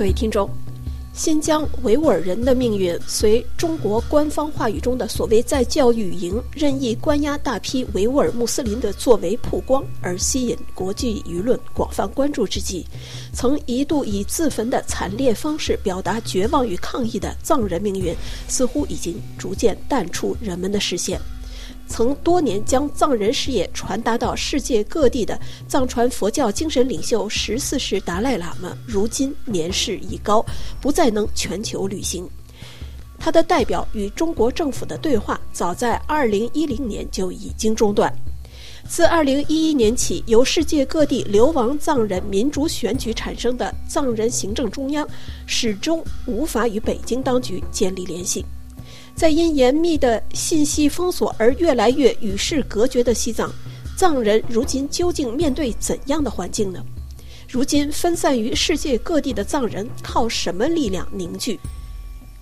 各位听众，新疆维吾尔人的命运随中国官方话语中的所谓在教育营任意关押大批维吾尔穆斯林的作为曝光而吸引国际舆论广泛关注之际，曾一度以自焚的惨烈方式表达绝望与抗议的藏人命运，似乎已经逐渐淡出人们的视线。曾多年将藏人事业传达到世界各地的藏传佛教精神领袖十四世达赖喇嘛，如今年事已高，不再能全球旅行。他的代表与中国政府的对话，早在二零一零年就已经中断。自二零一一年起，由世界各地流亡藏人民主选举产生的藏人行政中央，始终无法与北京当局建立联系。在因严密的信息封锁而越来越与世隔绝的西藏，藏人如今究竟面对怎样的环境呢？如今分散于世界各地的藏人靠什么力量凝聚？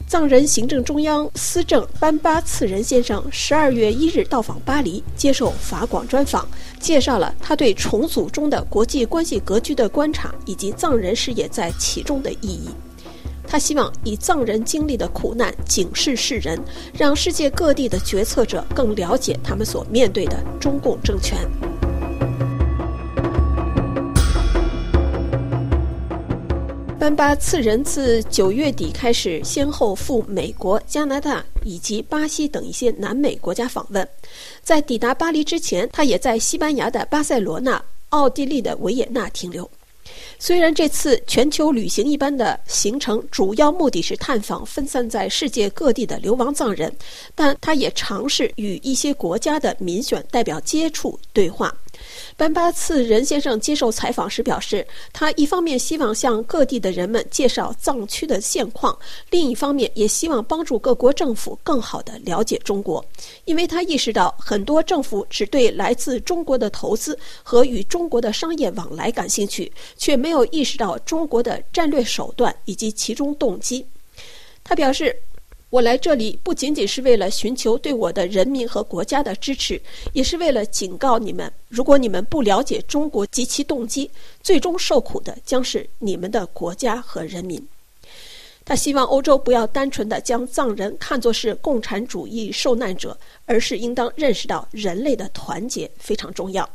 藏人行政中央司政班巴次仁先生十二月一日到访巴黎，接受法广专访，介绍了他对重组中的国际关系格局的观察，以及藏人事业在其中的意义。他希望以藏人经历的苦难警示世人，让世界各地的决策者更了解他们所面对的中共政权。班巴次仁自九月底开始，先后赴美国、加拿大以及巴西等一些南美国家访问。在抵达巴黎之前，他也在西班牙的巴塞罗那、奥地利的维也纳停留。虽然这次全球旅行一般的行程主要目的是探访分散在世界各地的流亡藏人，但他也尝试与一些国家的民选代表接触对话。班巴次仁先生接受采访时表示，他一方面希望向各地的人们介绍藏区的现况，另一方面也希望帮助各国政府更好地了解中国，因为他意识到很多政府只对来自中国的投资和与中国的商业往来感兴趣，却没有意识到中国的战略手段以及其中动机。他表示。我来这里不仅仅是为了寻求对我的人民和国家的支持，也是为了警告你们：如果你们不了解中国及其动机，最终受苦的将是你们的国家和人民。他希望欧洲不要单纯的将藏人看作是共产主义受难者，而是应当认识到人类的团结非常重要。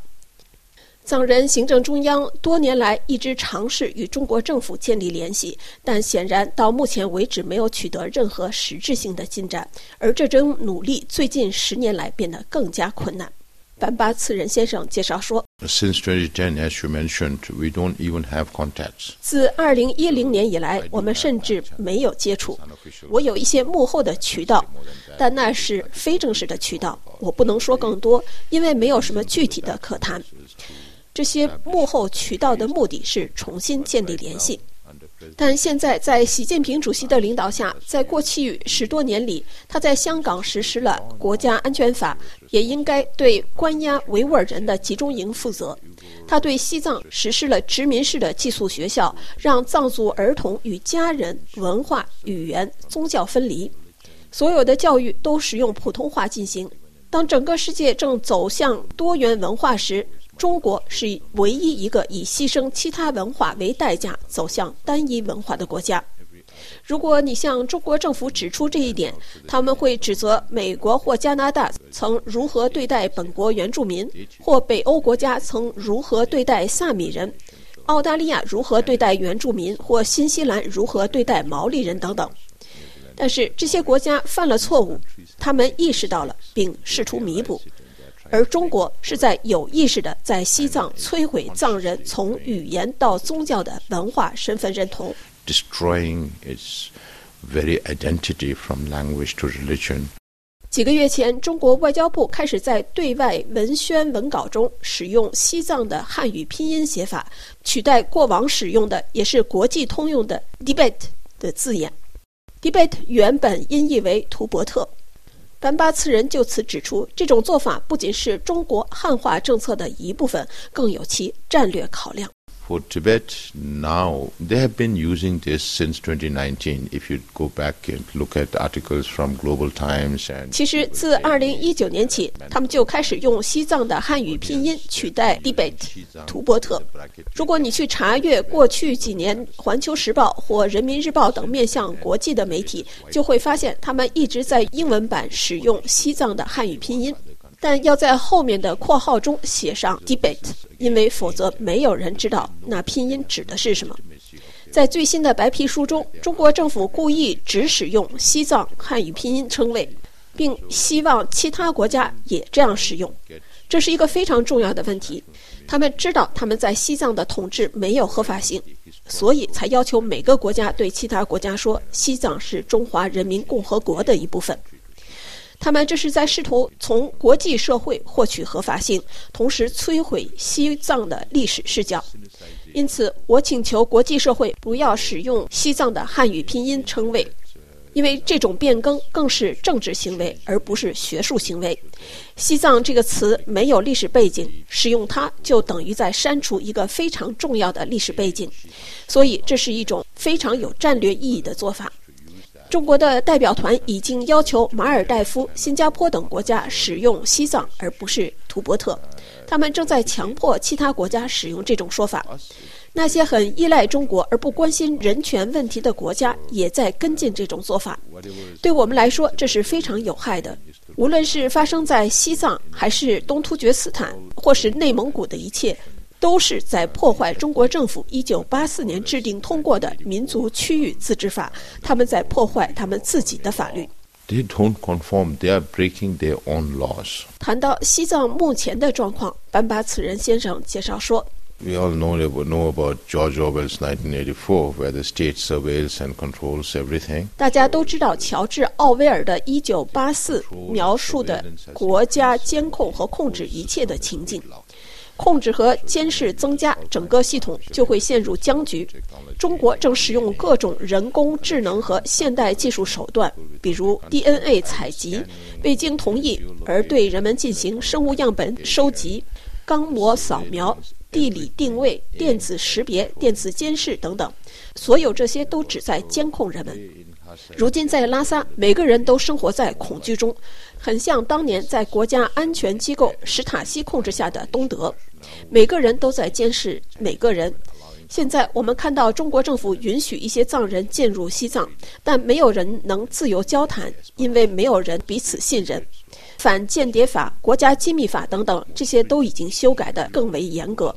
藏人行政中央多年来一直尝试与中国政府建立联系，但显然到目前为止没有取得任何实质性的进展。而这种努力最近十年来变得更加困难。班巴次仁先生介绍说：“Since 2010, as you mentioned, we don't even have contacts. 自2010年以来，我们甚至没有接触。我有一些幕后的渠道，但那是非正式的渠道，我不能说更多，因为没有什么具体的可谈。”这些幕后渠道的目的是重新建立联系，但现在在习近平主席的领导下，在过去十多年里，他在香港实施了国家安全法，也应该对关押维吾尔人的集中营负责。他对西藏实施了殖民式的寄宿学校，让藏族儿童与家人、文化、语言、宗教分离，所有的教育都使用普通话进行。当整个世界正走向多元文化时，中国是唯一一个以牺牲其他文化为代价走向单一文化的国家。如果你向中国政府指出这一点，他们会指责美国或加拿大曾如何对待本国原住民，或北欧国家曾如何对待萨米人，澳大利亚如何对待原住民，或新西兰如何对待毛利人等等。但是这些国家犯了错误，他们意识到了并试图弥补。而中国是在有意识的在西藏摧毁藏人从语言到宗教的文化身份认同。Destroying its very identity from language to religion。几个月前，中国外交部开始在对外文宣文稿中使用西藏的汉语拼音写法，取代过往使用的也是国际通用的 “debate” 的字眼。“debate” 原本音译为“图伯特”。凡巴次人就此指出，这种做法不仅是中国汉化政策的一部分，更有其战略考量。For Tibet now, they have been using this since 2019. If you go back and look at articles from Global Times and 其实自二零一九年起，他们就开始用西藏的汉语拼音取代 Tibet 图伯特。如果你去查阅过去几年《环球时报》或《人民日报》等面向国际的媒体，就会发现他们一直在英文版使用西藏的汉语拼音。但要在后面的括号中写上 debate，因为否则没有人知道那拼音指的是什么。在最新的白皮书中，中国政府故意只使用西藏汉语拼音称谓，并希望其他国家也这样使用。这是一个非常重要的问题。他们知道他们在西藏的统治没有合法性，所以才要求每个国家对其他国家说西藏是中华人民共和国的一部分。他们这是在试图从国际社会获取合法性，同时摧毁西藏的历史视角。因此，我请求国际社会不要使用西藏的汉语拼音称谓，因为这种变更更是政治行为，而不是学术行为。西藏这个词没有历史背景，使用它就等于在删除一个非常重要的历史背景，所以这是一种非常有战略意义的做法。中国的代表团已经要求马尔代夫、新加坡等国家使用西藏，而不是图伯特。他们正在强迫其他国家使用这种说法。那些很依赖中国而不关心人权问题的国家，也在跟进这种做法。对我们来说，这是非常有害的。无论是发生在西藏，还是东突厥斯坦，或是内蒙古的一切。都是在破坏中国政府一九八四年制定通过的民族区域自治法，他们在破坏他们自己的法律。They don't conform; they are breaking their own laws. 谈到西藏目前的状况，班巴此人先生介绍说：“We all know know about George Orwell's 1984, where the state surveils and controls everything.” 大家都知道乔治·奥威尔的《一九八四》描述的国家监控和控制一切的情景。控制和监视增加，整个系统就会陷入僵局。中国正使用各种人工智能和现代技术手段，比如 DNA 采集，未经同意而对人们进行生物样本收集、钢模扫描、地理定位、电子识别、电子监视等等。所有这些都旨在监控人们。如今在拉萨，每个人都生活在恐惧中，很像当年在国家安全机构史塔西控制下的东德，每个人都在监视每个人。现在我们看到中国政府允许一些藏人进入西藏，但没有人能自由交谈，因为没有人彼此信任。反间谍法、国家机密法等等，这些都已经修改得更为严格。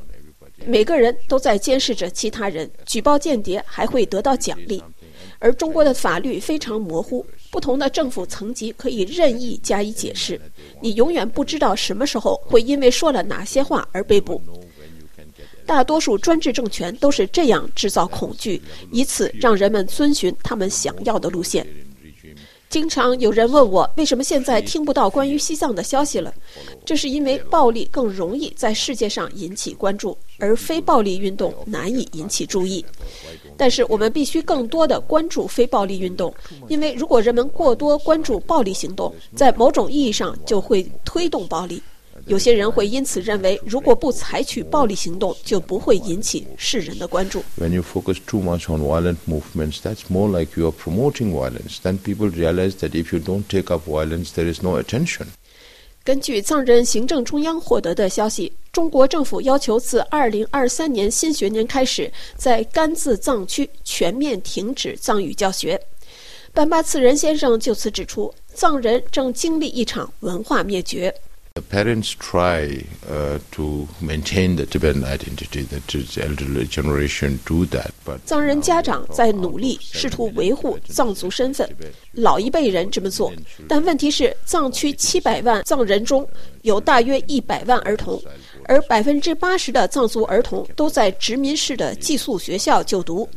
每个人都在监视着其他人，举报间谍还会得到奖励。而中国的法律非常模糊，不同的政府层级可以任意加以解释，你永远不知道什么时候会因为说了哪些话而被捕。大多数专制政权都是这样制造恐惧，以此让人们遵循他们想要的路线。经常有人问我，为什么现在听不到关于西藏的消息了？这是因为暴力更容易在世界上引起关注，而非暴力运动难以引起注意。但是我们必须更多的关注非暴力运动，因为如果人们过多关注暴力行动，在某种意义上就会推动暴力。有些人会因此认为，如果不采取暴力行动，就不会引起世人的关注。When you focus too much on violent movements, that's more like you are promoting violence. Then people realize that if you don't take up violence, there is no attention. 根据藏人行政中央获得的消息，中国政府要求自2023年新学年开始，在甘孜藏区全面停止藏语教学。班巴次仁先生就此指出，藏人正经历一场文化灭绝。Parents try uh, to maintain the Tibetan identity. That is, elderly generation do that. But 藏人家长在努力试图维护藏族身份，老一辈人这么做。但问题是，藏区七百万藏人中有大约一百万儿童，而百分之八十的藏族儿童都在殖民式的寄宿学校就读，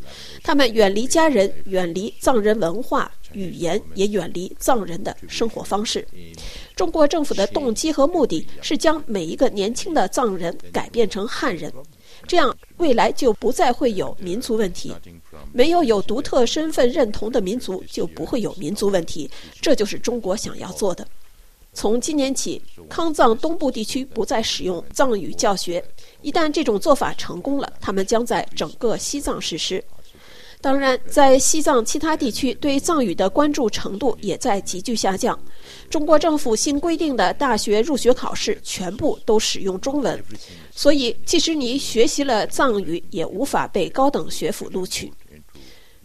他们远离家人，远离藏人文化。语言也远离藏人的生活方式。中国政府的动机和目的是将每一个年轻的藏人改变成汉人，这样未来就不再会有民族问题。没有有独特身份认同的民族，就不会有民族问题。这就是中国想要做的。从今年起，康藏东部地区不再使用藏语教学。一旦这种做法成功了，他们将在整个西藏实施。当然，在西藏其他地区对藏语的关注程度也在急剧下降。中国政府新规定的大学入学考试全部都使用中文，所以即使你学习了藏语，也无法被高等学府录取。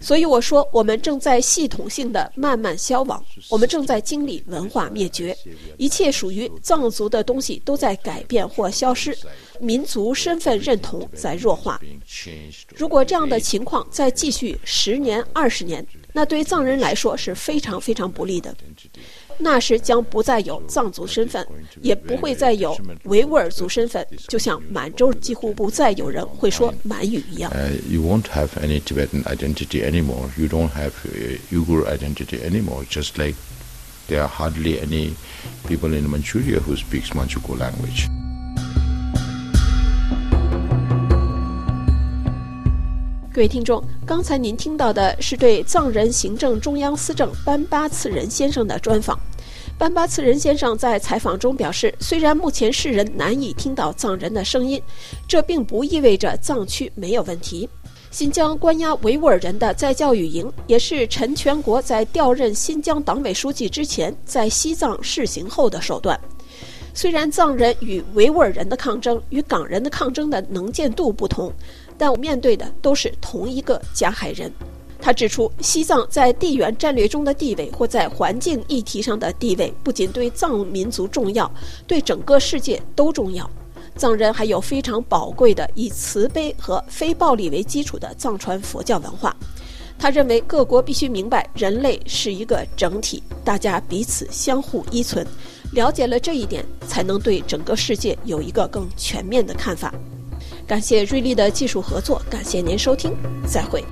所以我说，我们正在系统性的慢慢消亡，我们正在经历文化灭绝，一切属于藏族的东西都在改变或消失，民族身份认同在弱化。如果这样的情况再继续十年、二十年，那对藏人来说是非常非常不利的。那时将不再有藏族身份，也不会再有维吾尔族身份，就像满洲几乎不再有人会说满语一样。You won't have any Tibetan identity anymore. You don't have Uyghur identity anymore. Just like there are hardly any people in Manchuria who speaks Manchukuo language. 各位听众，刚才您听到的是对藏人行政中央司政班巴次仁先生的专访。班巴次仁先生在采访中表示，虽然目前世人难以听到藏人的声音，这并不意味着藏区没有问题。新疆关押维吾尔人的在教育营，也是陈全国在调任新疆党委书记之前在西藏试行后的手段。虽然藏人与维吾尔人的抗争与港人的抗争的能见度不同。但我面对的都是同一个加害人。他指出，西藏在地缘战略中的地位或在环境议题上的地位，不仅对藏民族重要，对整个世界都重要。藏人还有非常宝贵的以慈悲和非暴力为基础的藏传佛教文化。他认为，各国必须明白，人类是一个整体，大家彼此相互依存。了解了这一点，才能对整个世界有一个更全面的看法。感谢瑞丽的技术合作，感谢您收听，再会。